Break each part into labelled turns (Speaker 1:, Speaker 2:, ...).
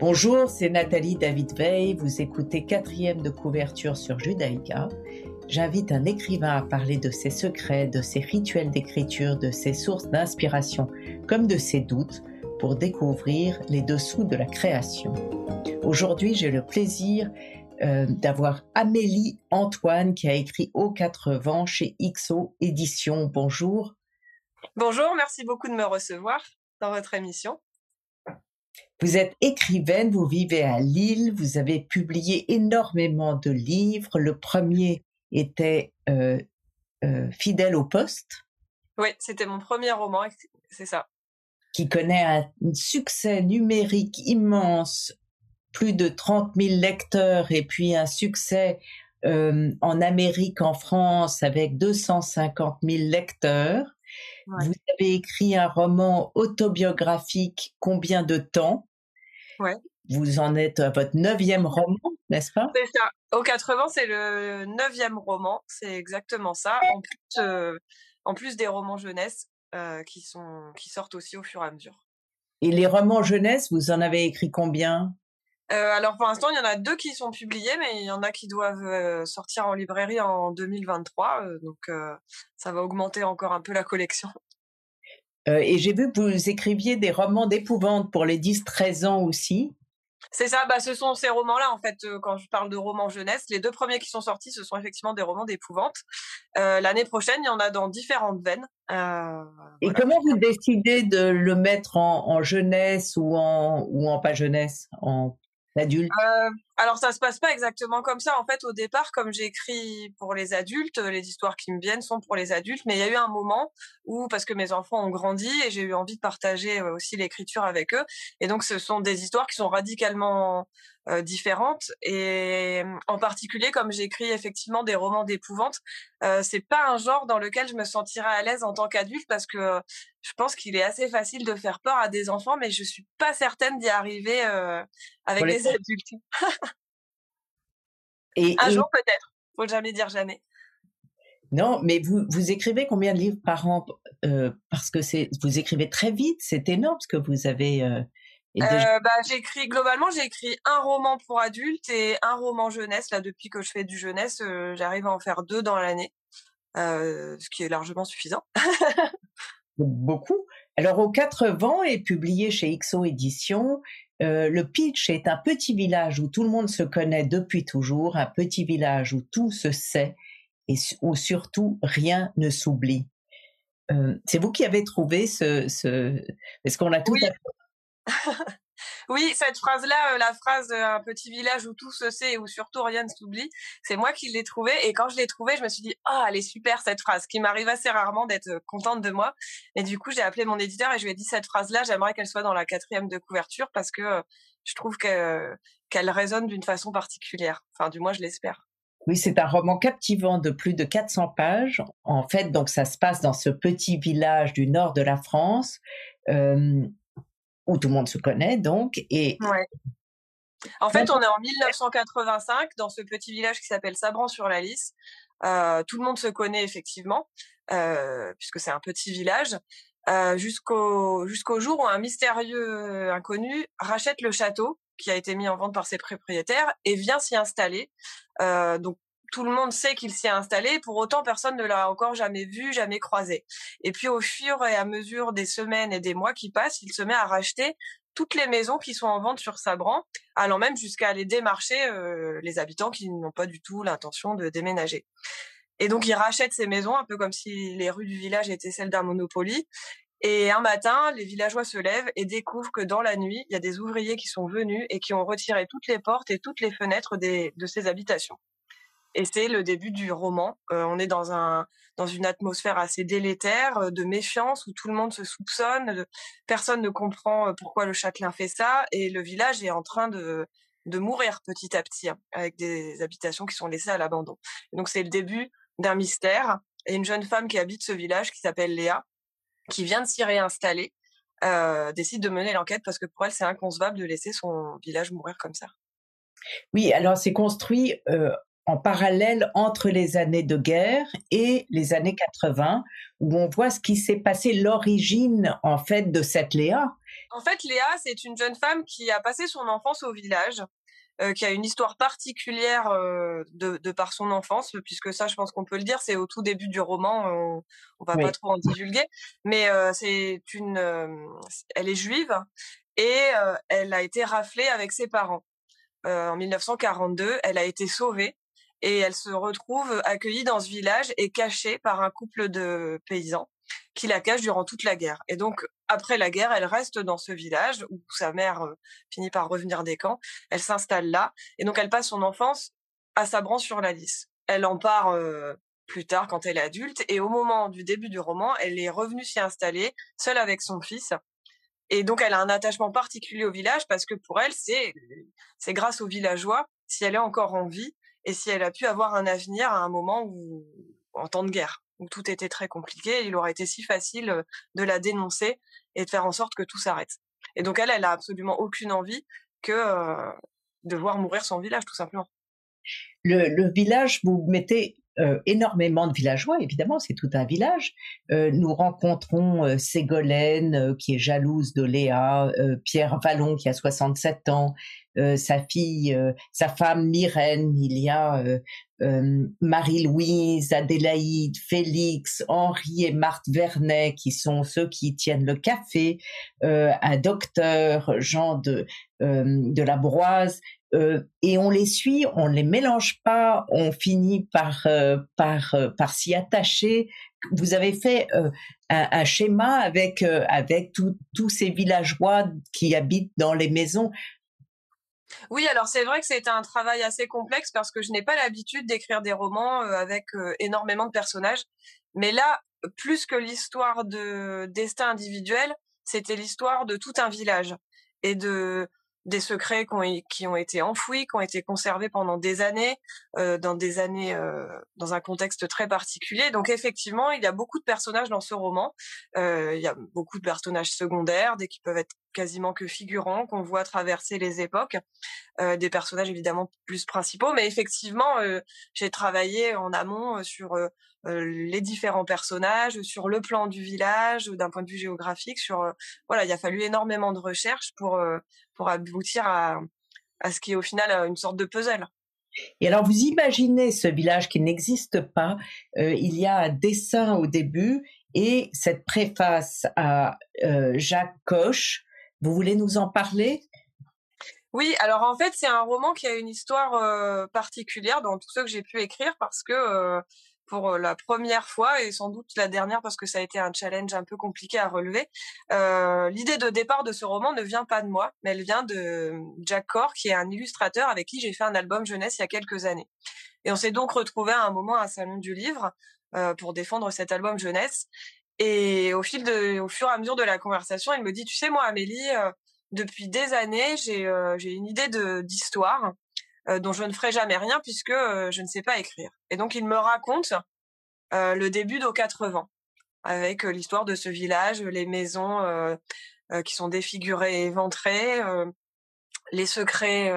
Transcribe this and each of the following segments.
Speaker 1: Bonjour, c'est Nathalie David Veil. Vous écoutez quatrième de couverture sur Judaïka. J'invite un écrivain à parler de ses secrets, de ses rituels d'écriture, de ses sources d'inspiration, comme de ses doutes, pour découvrir les dessous de la création. Aujourd'hui, j'ai le plaisir euh, d'avoir Amélie Antoine qui a écrit Aux quatre vents chez XO Éditions. Bonjour.
Speaker 2: Bonjour, merci beaucoup de me recevoir dans votre émission.
Speaker 1: Vous êtes écrivaine, vous vivez à Lille, vous avez publié énormément de livres. Le premier était euh, euh, Fidèle au poste.
Speaker 2: Oui, c'était mon premier roman, c'est ça.
Speaker 1: Qui connaît un succès numérique immense, plus de 30 000 lecteurs, et puis un succès euh, en Amérique, en France, avec 250 000 lecteurs. Vous avez écrit un roman autobiographique Combien de temps? Vous en êtes à votre neuvième roman, n'est-ce pas?
Speaker 2: C'est ça. Au 80, c'est le neuvième roman, c'est exactement ça. En plus, euh, en plus des romans jeunesse euh, qui, sont, qui sortent aussi au fur et à mesure.
Speaker 1: Et les romans jeunesse, vous en avez écrit combien?
Speaker 2: Euh, alors pour l'instant, il y en a deux qui sont publiés, mais il y en a qui doivent sortir en librairie en 2023. donc ça va augmenter encore un peu la collection.
Speaker 1: et j'ai vu que vous écriviez des romans d'épouvante pour les 10-13 ans aussi.
Speaker 2: C'est ça, bah, ce sont ces romans-là, en fait, quand je parle de romans jeunesse. Les deux premiers qui sont sortis, ce sont effectivement des romans d'épouvante. L'année prochaine, il y en a dans différentes veines.
Speaker 1: Et comment vous décidez de le mettre en, en jeunesse ou en, ou en pas jeunesse, en l'adulte.
Speaker 2: Euh, Alors ça se passe pas exactement comme ça. En fait, au départ, comme j'écris pour les adultes, les histoires qui me viennent sont pour les adultes. Mais il y a eu un moment où, parce que mes enfants ont grandi et j'ai eu envie de partager euh, aussi l'écriture avec eux. Et donc, ce sont des histoires qui sont radicalement euh, différentes et en particulier comme j'écris effectivement des romans d'épouvante euh, c'est pas un genre dans lequel je me sentirais à l'aise en tant qu'adulte parce que je pense qu'il est assez facile de faire peur à des enfants mais je suis pas certaine d'y arriver euh, avec des adultes et, un jour peut-être faut jamais dire jamais
Speaker 1: non, mais vous, vous écrivez combien de livres par an? Parce que c'est vous écrivez très vite, c'est énorme ce que vous avez
Speaker 2: euh, bah, j'écris globalement, j'ai écrit un roman pour adultes et un roman jeunesse. Là, depuis que je fais du jeunesse, euh, j'arrive à en faire deux dans l'année, euh, ce qui est largement suffisant.
Speaker 1: Beaucoup. Alors, aux quatre vents est publié chez XO Éditions. Le pitch est un petit village où tout le monde se connaît depuis toujours, un petit village où tout se sait et où surtout rien ne s'oublie. c'est vous qui avez trouvé ce, ce... est-ce qu'on a tout
Speaker 2: oui. oui, cette phrase-là, euh, la phrase euh, un petit village où tout se sait et où surtout rien ne s'oublie, c'est moi qui l'ai trouvée. Et quand je l'ai trouvée, je me suis dit, ah, elle est super cette phrase, qui m'arrive assez rarement d'être euh, contente de moi. Et du coup, j'ai appelé mon éditeur et je lui ai dit cette phrase-là, j'aimerais qu'elle soit dans la quatrième de couverture parce que je trouve qu'elle résonne d'une façon particulière. Enfin, du moins, je l'espère.
Speaker 1: Oui, c'est un roman captivant de plus de 400 pages. En fait, donc ça se passe dans ce petit village du nord de la France où tout le monde se connaît donc. Et
Speaker 2: En fait, on est en 1985 dans ce petit village qui s'appelle Sabran-sur-la-Lys. Euh, tout le monde se connaît effectivement, euh, puisque c'est un petit village, euh, jusqu'au jusqu'au jour où un mystérieux inconnu rachète le château qui a été mis en vente par ses propriétaires et vient s'y installer. donc tout le monde sait qu'il s'y est installé, pour autant personne ne l'a encore jamais vu, jamais croisé. Et puis au fur et à mesure des semaines et des mois qui passent, il se met à racheter toutes les maisons qui sont en vente sur Sabran, allant même jusqu'à aller démarcher euh, les habitants qui n'ont pas du tout l'intention de déménager. Et donc il rachète ces maisons un peu comme si les rues du village étaient celles d'un Monopoly. Et un matin, les villageois se lèvent et découvrent que dans la nuit, il y a des ouvriers qui sont venus et qui ont retiré toutes les portes et toutes les fenêtres des, de ces habitations. Et c'est le début du roman. Euh, on est dans un dans une atmosphère assez délétère, euh, de méfiance où tout le monde se soupçonne, personne ne comprend euh, pourquoi le châtelain fait ça, et le village est en train de de mourir petit à petit hein, avec des habitations qui sont laissées à l'abandon. Donc c'est le début d'un mystère et une jeune femme qui habite ce village qui s'appelle Léa, qui vient de s'y réinstaller, décide de mener l'enquête parce que pour elle c'est inconcevable de laisser son village mourir comme ça.
Speaker 1: Oui, alors c'est construit en parallèle entre les années de guerre et les années 80, où on voit ce qui s'est passé, l'origine en fait de cette Léa.
Speaker 2: En fait, Léa, c'est une jeune femme qui a passé son enfance au village, euh, qui a une histoire particulière euh, de, par son enfance, puisque ça, je pense qu'on peut le dire, c'est au tout début du roman, on, on va pas trop en divulguer, mais euh, c'est une, elle est juive et elle a été raflée avec ses parents. en 1942, elle a été sauvée et elle se retrouve accueillie dans ce village et cachée par un couple de paysans qui la cachent durant toute la guerre. Et donc, après la guerre, elle reste dans ce village où sa mère euh, finit par revenir des camps. Elle s'installe là. Et donc, elle passe son enfance à Sabran sur la Lys. Elle en part euh, plus tard quand elle est adulte. Et au moment du début du roman, elle est revenue s'y installer, seule avec son fils. Et donc, elle a un attachement particulier au village parce que pour elle, c'est, c'est grâce aux villageois, si elle est encore en vie, et si elle a pu avoir un avenir à un moment où, en temps de guerre, où tout était très compliqué, il aurait été si facile de la dénoncer et de faire en sorte que tout s'arrête. Et donc elle, elle a absolument aucune envie que de voir mourir son village, tout simplement.
Speaker 1: Le, village, vous mettez énormément de villageois, évidemment, c'est tout un village. nous rencontrons Ségolène, qui est jalouse de Léa, Pierre Vallon, qui a 67 ans, euh, sa fille, euh, sa femme Myrène, il y a euh, Marie-Louise, Adélaïde, Félix, Henri et Marthe Vernet qui sont ceux qui tiennent le café, un docteur, Jean de, de la Broise, et on les suit, on ne les mélange pas, on finit par par par s'y attacher. Vous avez fait un, schéma avec avec tous ces villageois qui habitent dans les maisons.
Speaker 2: Oui, alors c'est vrai que c'était un travail assez complexe parce que je n'ai pas l'habitude d'écrire des romans euh, avec euh, énormément de personnages. Mais là, plus que l'histoire de destin individuel, c'était l'histoire de tout un village et de des secrets qui ont, été enfouis, qui ont été conservés pendant des années, euh, dans des années, euh, dans un contexte très particulier. Donc effectivement, il y a beaucoup de personnages dans ce roman. Euh, il y a beaucoup de personnages secondaires, des qui peuvent être quasiment que figurants, qu'on voit traverser les époques, euh, des personnages évidemment plus principaux. Mais effectivement, euh, j'ai travaillé en amont sur les différents personnages, sur le plan du village, d'un point de vue géographique. Sur voilà, il a fallu énormément de recherches pour pour aboutir à, à ce qui est au final euh, une sorte de puzzle.
Speaker 1: Et alors, vous imaginez ce village qui n'existe pas. Euh, il y a un dessin au début et cette préface à euh, Jacques Coche. Vous voulez nous en parler?
Speaker 2: Oui, alors en fait, c'est un roman qui a une histoire particulière dans tout ce que j'ai pu écrire parce que pour la première fois et sans doute la dernière parce que ça a été un challenge un peu compliqué à relever. Euh, L'idée de départ de ce roman ne vient pas de moi, mais elle vient de Jack Corr, qui est un illustrateur avec qui j'ai fait un album jeunesse il y a quelques années. Et on s'est donc retrouvé à un moment à un salon du livre euh, pour défendre cet album jeunesse. Et au fil de, fur et à mesure de la conversation, il me dit, tu sais, moi, Amélie, euh, depuis des années, j'ai euh, une idée d'histoire euh, dont je ne ferai jamais rien puisque je ne sais pas écrire. Et donc il me raconte le début d'aux 80 avec l'histoire de ce village, les maisons qui sont défigurées et éventrées, les secrets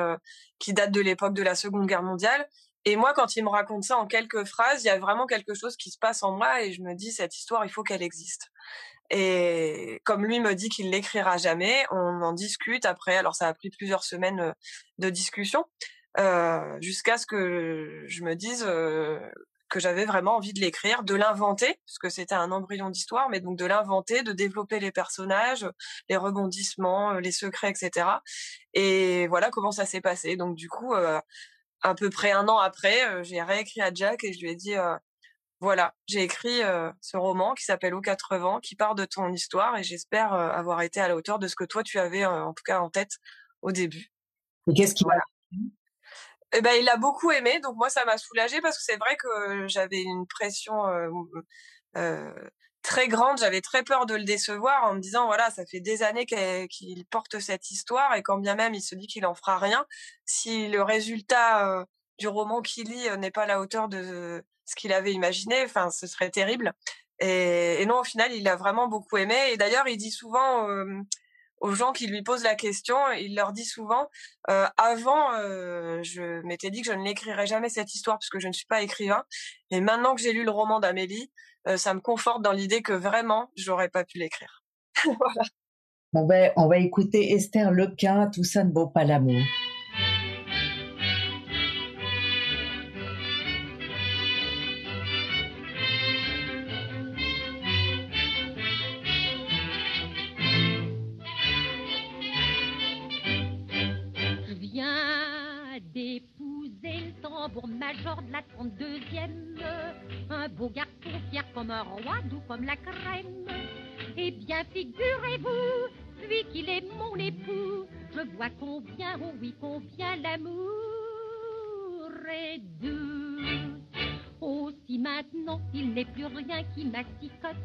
Speaker 2: qui datent de l'époque de la Seconde Guerre mondiale. Et moi, quand il me raconte ça en quelques phrases, il y a vraiment quelque chose qui se passe en moi et je me dis, cette histoire, il faut qu'elle existe. Et comme lui me dit qu'il l'écrira jamais, on en discute après. Alors ça a pris plusieurs semaines de discussion, euh, jusqu'à ce que je me dise euh, que j'avais vraiment envie de l'écrire, de l'inventer, parce que c'était un embryon d'histoire, mais donc de l'inventer, de développer les personnages, les rebondissements, euh, les secrets, etc. Et voilà comment ça s'est passé. Donc du coup, à peu près un an après, j'ai réécrit à Jack et je lui ai dit voilà, j'ai écrit ce roman qui s'appelle Aux 80, qui part de ton histoire et j'espère avoir été à la hauteur de ce que toi tu avais en tout cas en tête au début.
Speaker 1: Et qu'est-ce qui voilà.
Speaker 2: Eh ben, il a beaucoup aimé, donc moi ça m'a soulagée parce que c'est vrai que j'avais une pression euh, euh, très grande, j'avais très peur de le décevoir en me disant voilà ça fait des années qu'il porte cette histoire et quand bien même il se dit qu'il en fera rien, si le résultat euh, du roman qu'il lit n'est pas à la hauteur de ce qu'il avait imaginé, enfin ce serait terrible. Et, non au final il a vraiment beaucoup aimé et d'ailleurs il dit souvent aux gens qui lui posent la question, il leur dit souvent avant, je m'étais dit que je ne l'écrirais jamais cette histoire parce que je ne suis pas écrivain, et maintenant que j'ai lu le roman d'Amélie, ça me conforte dans l'idée que vraiment, j'aurais pas pu l'écrire. voilà.
Speaker 1: On va, on va écouter Esther Lequin, Tout ça ne vaut pas l'amour.
Speaker 3: Major de la 32e, un beau garçon fier comme un roi, doux comme la crème. Eh bien, figurez-vous, lui qu'il est mon époux, je vois combien, oh oui, combien l'amour est doux. Aussi maintenant, il n'est plus rien qui m'assicote,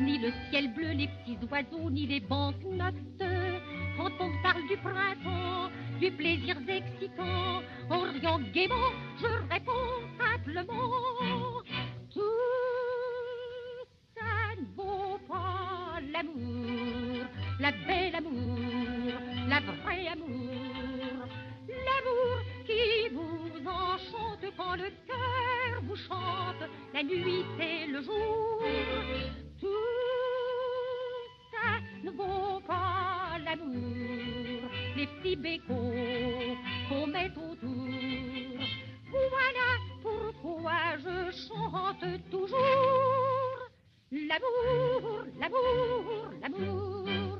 Speaker 3: ni le ciel bleu, les petits oiseaux, ni les banques-notes quand on parle du printemps, du plaisir excitant, en riant gaiement, je réponds simplement. Tout ça ne vaut pas l'amour, la belle amour, la vraie amour, l'amour qui vous enchante quand le cœur vous chante la nuit et le jour. Qu'on met autour. Voilà pourquoi je chante toujours? L'amour, l'amour, l'amour.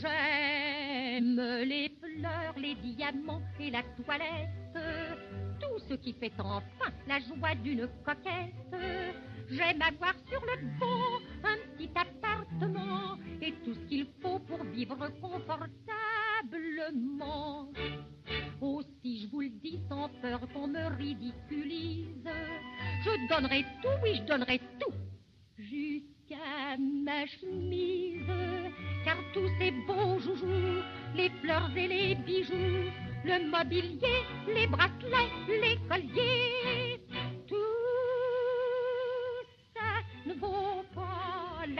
Speaker 3: J'aime les fleurs, les diamants et la toilette tout ce qui fait enfin la joie d'une coquette. J'aime avoir sur le pont un petit appartement et tout ce qu'il faut pour vivre confortablement. Aussi, je vous le dis sans peur qu'on me ridiculise, je donnerai tout, oui, je donnerai tout, jusqu'à ma chemise, car tous ces beaux joujoux, les fleurs et les bijoux, le mobilier, les bracelets, les colliers.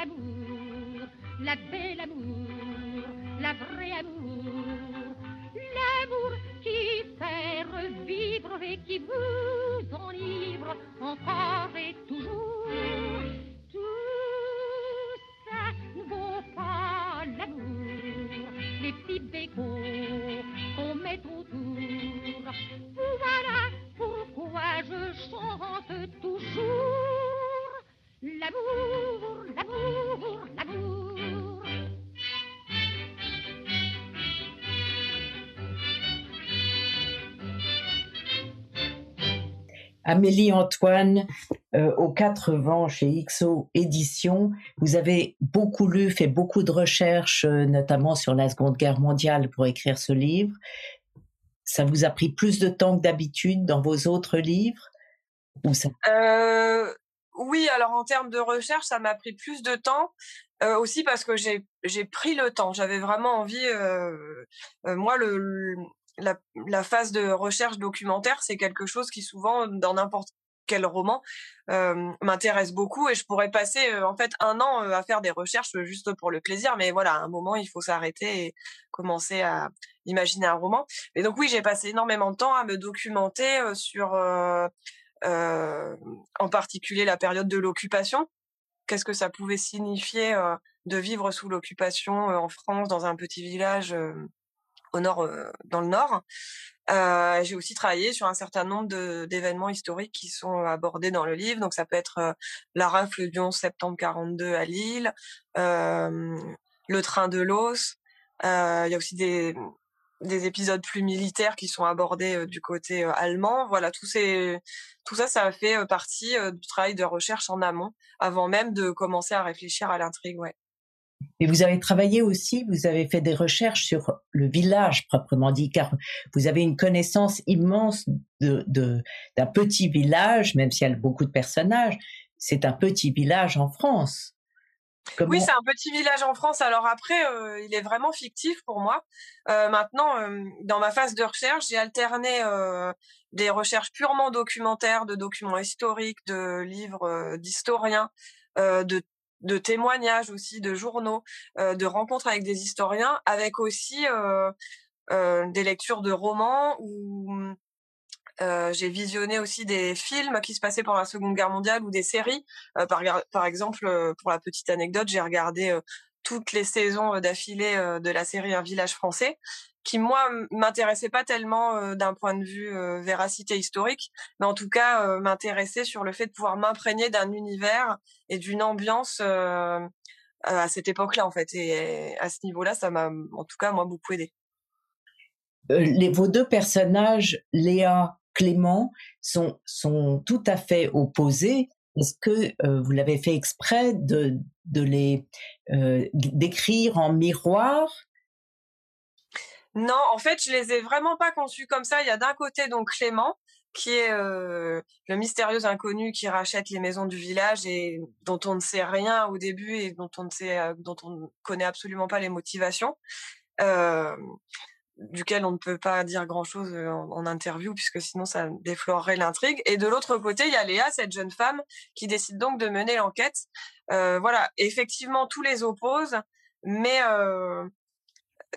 Speaker 3: L'amour, la belle amour, la vraie amour. L'amour qui fait revivre et qui vous enivre encore
Speaker 1: Amélie Antoine, euh, aux quatre vents chez XO Éditions, vous avez beaucoup lu, fait beaucoup de recherches, euh, notamment sur la Seconde Guerre mondiale pour écrire ce livre. Ça vous a pris plus de temps que d'habitude dans vos autres livres?
Speaker 2: Euh, Oui, alors en termes de recherche, ça m'a pris plus de temps. aussi parce que j'ai pris le temps. J'avais vraiment envie. moi, le, la, phase de recherche documentaire, c'est quelque chose qui souvent, dans n'importe quel roman, m'intéresse beaucoup et je pourrais passer en fait un an à faire des recherches juste pour le plaisir, mais voilà, à un moment, il faut s'arrêter et commencer à imaginer un roman. Et donc oui, j'ai passé énormément de temps à me documenter sur, en particulier la période de l'occupation. Qu'est-ce que ça pouvait signifier de vivre sous l'occupation en France dans un petit village au nord, dans le nord. Euh, j'ai aussi travaillé sur un certain nombre d'événements historiques qui sont abordés dans le livre. Donc ça peut être la rafle du 11 septembre 42 à Lille, euh, le train de l'os. Il y a aussi des, des épisodes plus militaires qui sont abordés du côté allemand. Voilà, tout, ces, tout ça, ça fait partie du travail de recherche en amont, avant même de commencer à réfléchir à l'intrigue. Ouais.
Speaker 1: Et vous avez travaillé aussi, vous avez fait des recherches sur le village proprement dit, car vous avez une connaissance immense de, d'un petit village, même s'il y a beaucoup de personnages, c'est un petit village en France.
Speaker 2: Oui, c'est un petit village en France. Alors après, euh, il est vraiment fictif pour moi. Euh, maintenant, euh, dans ma phase de recherche, j'ai alterné des recherches purement documentaires, de documents historiques, de livres d'historiens, de, de témoignages aussi, de journaux, de rencontres avec des historiens, avec aussi des lectures de romans ou euh, j'ai visionné aussi des films qui se passaient pendant la Seconde Guerre mondiale ou des séries. Euh, par, exemple, euh, pour la petite anecdote, j'ai regardé toutes les saisons d'affilée de la série Un village français, qui moi m'intéressait pas tellement d'un point de vue véracité historique, mais en tout cas m'intéressait sur le fait de pouvoir m'imprégner d'un univers et d'une ambiance à cette époque-là en fait. Et à ce niveau-là, ça m'a en tout cas moi beaucoup aidé.
Speaker 1: Les, vos deux personnages, Léa Clément sont, sont tout à fait opposés. Est-ce que euh, vous l'avez fait exprès de, de les euh, décrire en miroir?
Speaker 2: Non, en fait, je les ai vraiment pas conçus comme ça. Il y a d'un côté donc Clément, qui est euh, le mystérieux inconnu qui rachète les maisons du village et dont on ne sait rien au début et dont on ne sait, dont on connaît absolument pas les motivations duquel on ne peut pas dire grand-chose en, interview puisque sinon ça déflorerait l'intrigue. Et de l'autre côté, il y a Léa, cette jeune femme qui décide donc de mener l'enquête. voilà, effectivement, tous les opposent, mais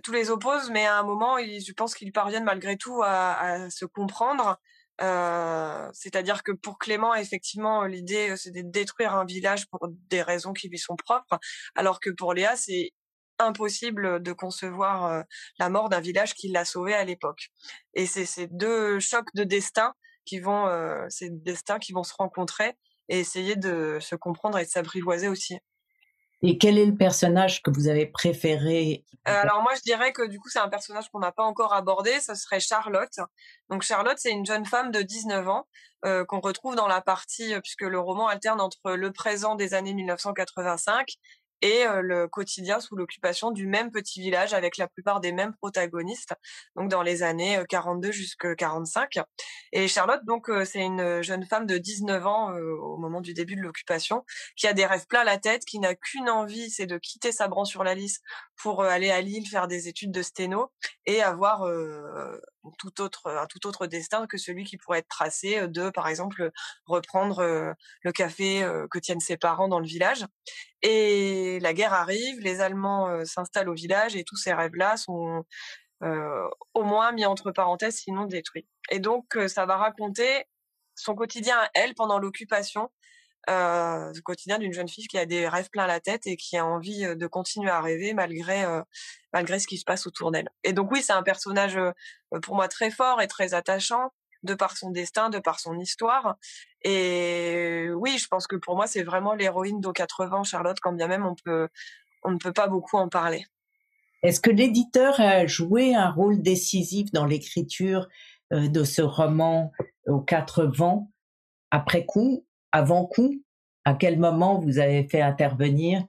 Speaker 2: tous les opposent, mais à un moment, je pense qu'ils parviennent malgré tout à, se comprendre. c'est-à-dire que pour Clément, effectivement, l'idée c'est de détruire un village pour des raisons qui lui sont propres, alors que pour Léa, c'est impossible de concevoir la mort d'un village qui l'a sauvé à l'époque. Et c'est ces deux chocs de destin qui vont, ces destins qui vont se rencontrer et essayer de se comprendre et de s'apprivoiser aussi.
Speaker 1: Et quel est le personnage que vous avez préféré
Speaker 2: Alors moi, je dirais que du coup, c'est un personnage qu'on n'a pas encore abordé. Ce serait Charlotte. Donc Charlotte, c'est une jeune femme de 19 ans qu'on retrouve dans la partie, puisque le roman alterne entre le présent des années 1985 et le quotidien sous l'occupation du même petit village avec la plupart des mêmes protagonistes, donc dans les années 42 jusqu'à 45. Et Charlotte, donc, c'est une jeune femme de 19 ans au moment du début de l'occupation, qui a des rêves plein la tête, qui n'a qu'une envie, c'est de quitter sa branche sur la liste pour aller à Lille faire des études de sténo et avoir tout autre, un tout autre destin que celui qui pourrait être tracé de, par exemple, reprendre le café que tiennent ses parents dans le village. Et la guerre arrive, les Allemands s'installent au village et tous ces rêves-là sont au moins mis entre parenthèses, sinon détruits. Et donc, ça va raconter son quotidien à elle pendant l'occupation, euh, le quotidien d'une jeune fille qui a des rêves plein la tête et qui a envie de continuer à rêver malgré malgré ce qui se passe autour d'elle. Et donc oui, c'est un personnage pour moi très fort et très attachant de par son destin, de par son histoire. Et oui, je pense que pour moi, c'est vraiment l'héroïne d'Au 80, Charlotte, quand bien même on peut, on ne peut pas beaucoup en parler.
Speaker 1: Est-ce que l'éditeur a joué un rôle décisif dans l'écriture euh, de ce roman aux quatre vents après coup, avant coup À quel moment vous avez fait intervenir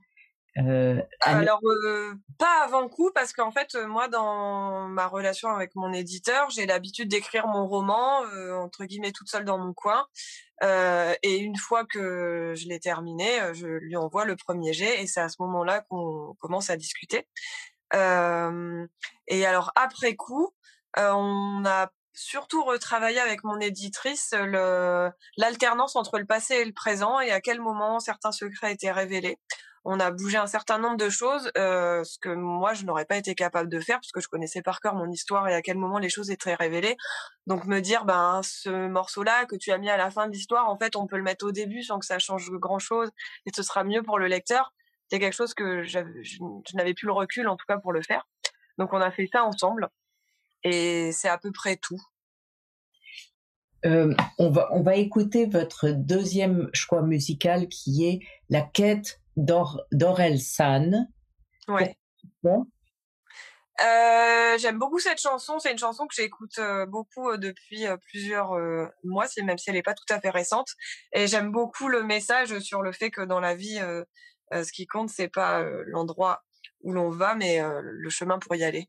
Speaker 2: euh, Alors euh, pas avant coup parce qu'en fait euh, moi dans ma relation avec mon éditeur j'ai l'habitude d'écrire mon roman entre guillemets toute seule dans mon coin. Et une fois que je l'ai terminé je lui envoie le premier jet et c'est à ce moment-là qu'on commence à discuter. Et alors après coup on a surtout retravaillé avec mon éditrice l'alternance entre le passé et le présent et à quel moment certains secrets étaient révélés on a bougé un certain nombre de choses, euh, ce que moi je n'aurais pas été capable de faire parce que je connaissais par cœur mon histoire et à quel moment les choses étaient révélées. Donc me dire ben ce morceau-là que tu as mis à la fin de l'histoire, en fait on peut le mettre au début sans que ça change grand chose et ce sera mieux pour le lecteur. C'est quelque chose que je, n'avais plus le recul en tout cas pour le faire. Donc on a fait ça ensemble et c'est à peu près tout.
Speaker 1: Euh, on, va, on va écouter votre deuxième choix musical qui est La quête d'Orelsan.
Speaker 2: Ouais. Euh, j'aime beaucoup cette chanson. C'est une chanson que j'écoute euh, beaucoup depuis plusieurs mois, même si elle n'est pas tout à fait récente. Et j'aime beaucoup le message sur le fait que dans la vie, ce qui compte, c'est pas l'endroit où l'on va, mais le chemin pour y aller.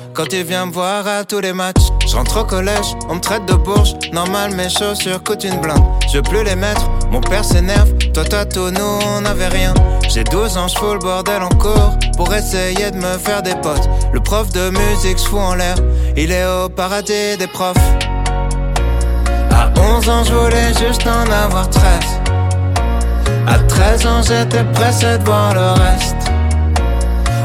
Speaker 4: Quand il vient me voir à tous les matchs, je rentre au collège, on me traite de bourge. Normal, mes chaussures coûtent une blinde. Je veux plus les mettre, mon père s'énerve. Toi, toi, tout, nous, on n'avait rien. J'ai 12 ans, je fous le bordel en cours pour essayer de me faire des potes. Le prof de musique se fout en l'air, il est au paradis des profs. À 11 ans, je voulais juste en avoir 13. À 13 ans, j'étais pressé de voir le reste.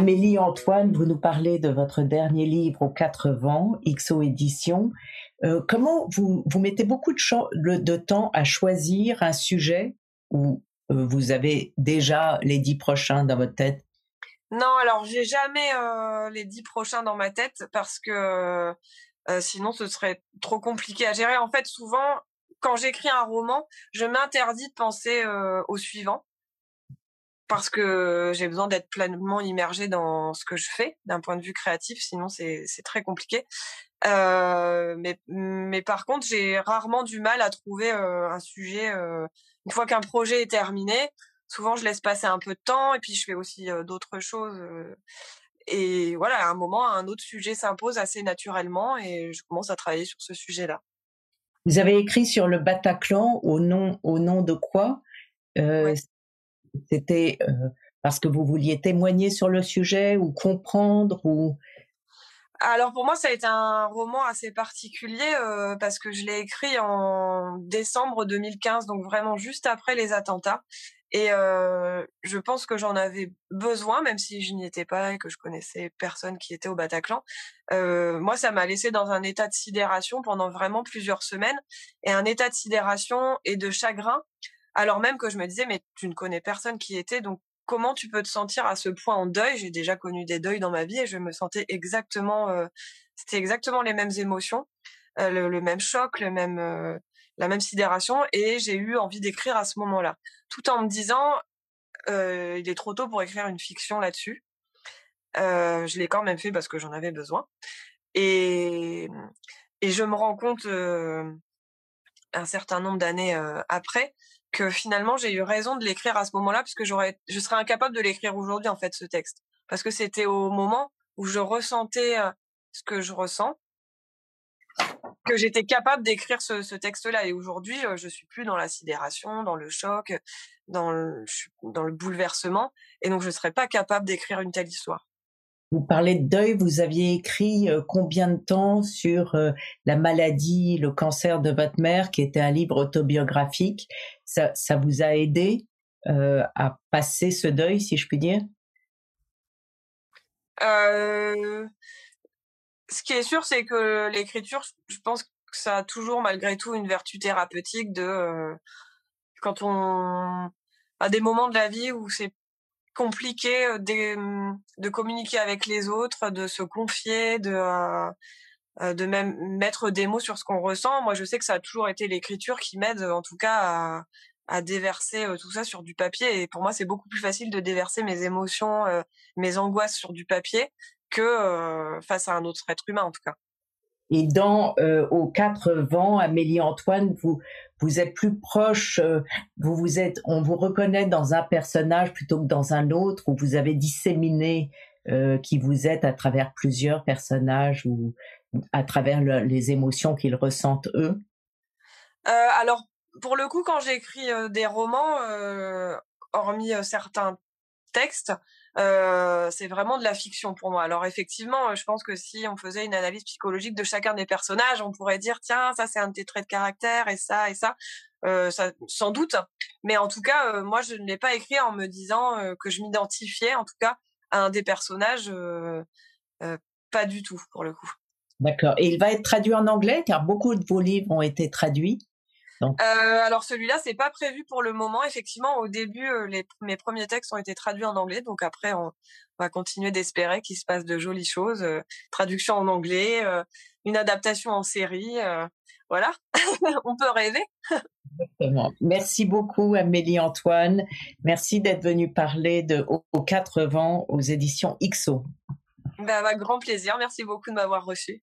Speaker 1: Amélie Antoine, vous nous parlez de votre dernier livre aux quatre vents, XO Édition. Euh, comment vous, vous mettez beaucoup de, temps à choisir un sujet ou euh, vous avez déjà les dix prochains dans votre tête?
Speaker 2: Non, alors j'ai jamais euh, les dix prochains dans ma tête parce que sinon ce serait trop compliqué à gérer. En fait, souvent, quand j'écris un roman, je m'interdis de penser au suivant parce que j'ai besoin d'être pleinement immergée dans ce que je fais d'un point de vue créatif, sinon c'est très compliqué. Euh, mais, mais par contre, j'ai rarement du mal à trouver euh, un sujet. Euh, une fois qu'un projet est terminé, souvent je laisse passer un peu de temps et puis je fais aussi d'autres choses. et voilà, à un moment, un autre sujet s'impose assez naturellement et je commence à travailler sur ce sujet-là.
Speaker 1: Vous avez écrit sur le Bataclan au nom, au nom de quoi? C'était euh, parce que vous vouliez témoigner sur le sujet ou comprendre ou?
Speaker 2: Alors pour moi, ça a été un roman assez particulier euh, parce que je l'ai écrit en décembre 2015, donc vraiment juste après les attentats. Et euh, je pense que j'en avais besoin, même si je n'y étais pas et que je connaissais personne qui était au Bataclan. Moi, ça m'a laissé dans un état de sidération pendant vraiment plusieurs semaines, et un état de sidération et de chagrin, alors même que je me disais, mais tu ne connais personne qui était, donc comment tu peux te sentir à ce point en deuil? J'ai déjà connu des deuils dans ma vie et je me sentais exactement, euh, c'était exactement les mêmes émotions, euh, le, même choc, le même, euh, la même sidération, et j'ai eu envie d'écrire à ce moment-là, tout en me disant, il est trop tôt pour écrire une fiction là-dessus. je l'ai quand même fait parce que j'en avais besoin, et et je me rends compte un certain nombre d'années après que finalement j'ai eu raison de l'écrire à ce moment-là parce que j'aurais je serais incapable de l'écrire aujourd'hui en fait ce texte parce que c'était au moment où je ressentais ce que je ressens que j'étais capable d'écrire ce, texte-là et aujourd'hui je suis plus dans la sidération, dans le choc, dans le, dans le bouleversement et donc je serais pas capable d'écrire une telle histoire.
Speaker 1: Vous parlez de deuil, vous aviez écrit combien de temps sur la maladie, le cancer de votre mère, qui était un livre autobiographique? Ça, vous a aidé euh, à passer ce deuil, si je puis dire?
Speaker 2: Euh, Ce qui est sûr, c'est que l'écriture, je pense que ça a toujours malgré tout une vertu thérapeutique de euh, quand on a des moments de la vie où c'est compliqué de, de, communiquer avec les autres, de se confier, de de même mettre des mots sur ce qu'on ressent. Moi, je sais que ça a toujours été l'écriture qui m'aide, en tout cas, à, à déverser tout ça sur du papier. Et pour moi, c'est beaucoup plus facile de déverser mes émotions, mes angoisses sur du papier que face à un autre être humain, en tout cas.
Speaker 1: Et dans aux quatre vents, Amélie Antoine, vous vous êtes plus proche, vous vous êtes, on vous reconnaît dans un personnage plutôt que dans un autre, où vous avez disséminé qui vous êtes à travers plusieurs personnages ou à travers les émotions qu'ils ressentent eux?
Speaker 2: Euh, Alors, pour le coup, quand j'écris euh, des romans, euh, hormis certains textes, c'est vraiment de la fiction pour moi. Alors effectivement, je pense que si on faisait une analyse psychologique de chacun des personnages, on pourrait dire tiens, ça c'est un de tes traits de caractère et ça et ça. ça sans doute. Mais en tout cas, moi je ne l'ai pas écrit en me disant que je m'identifiais, en tout cas, à un des personnages. pas du tout pour le coup.
Speaker 1: D'accord. Et il va être traduit en anglais, car beaucoup de vos livres ont été traduits.
Speaker 2: Euh, alors celui-là, c'est pas prévu pour le moment. Effectivement, au début, euh, les, mes premiers textes ont été traduits en anglais, donc après, on va continuer d'espérer qu'il se passe de jolies choses. Euh, traduction en anglais, euh, une adaptation en série, voilà, on peut rêver.
Speaker 1: Exactement. Merci beaucoup, Amélie Antoine. Merci d'être venue parler de Aux quatre vents aux éditions XO.
Speaker 2: Ben, avec grand plaisir. Merci beaucoup de m'avoir reçu.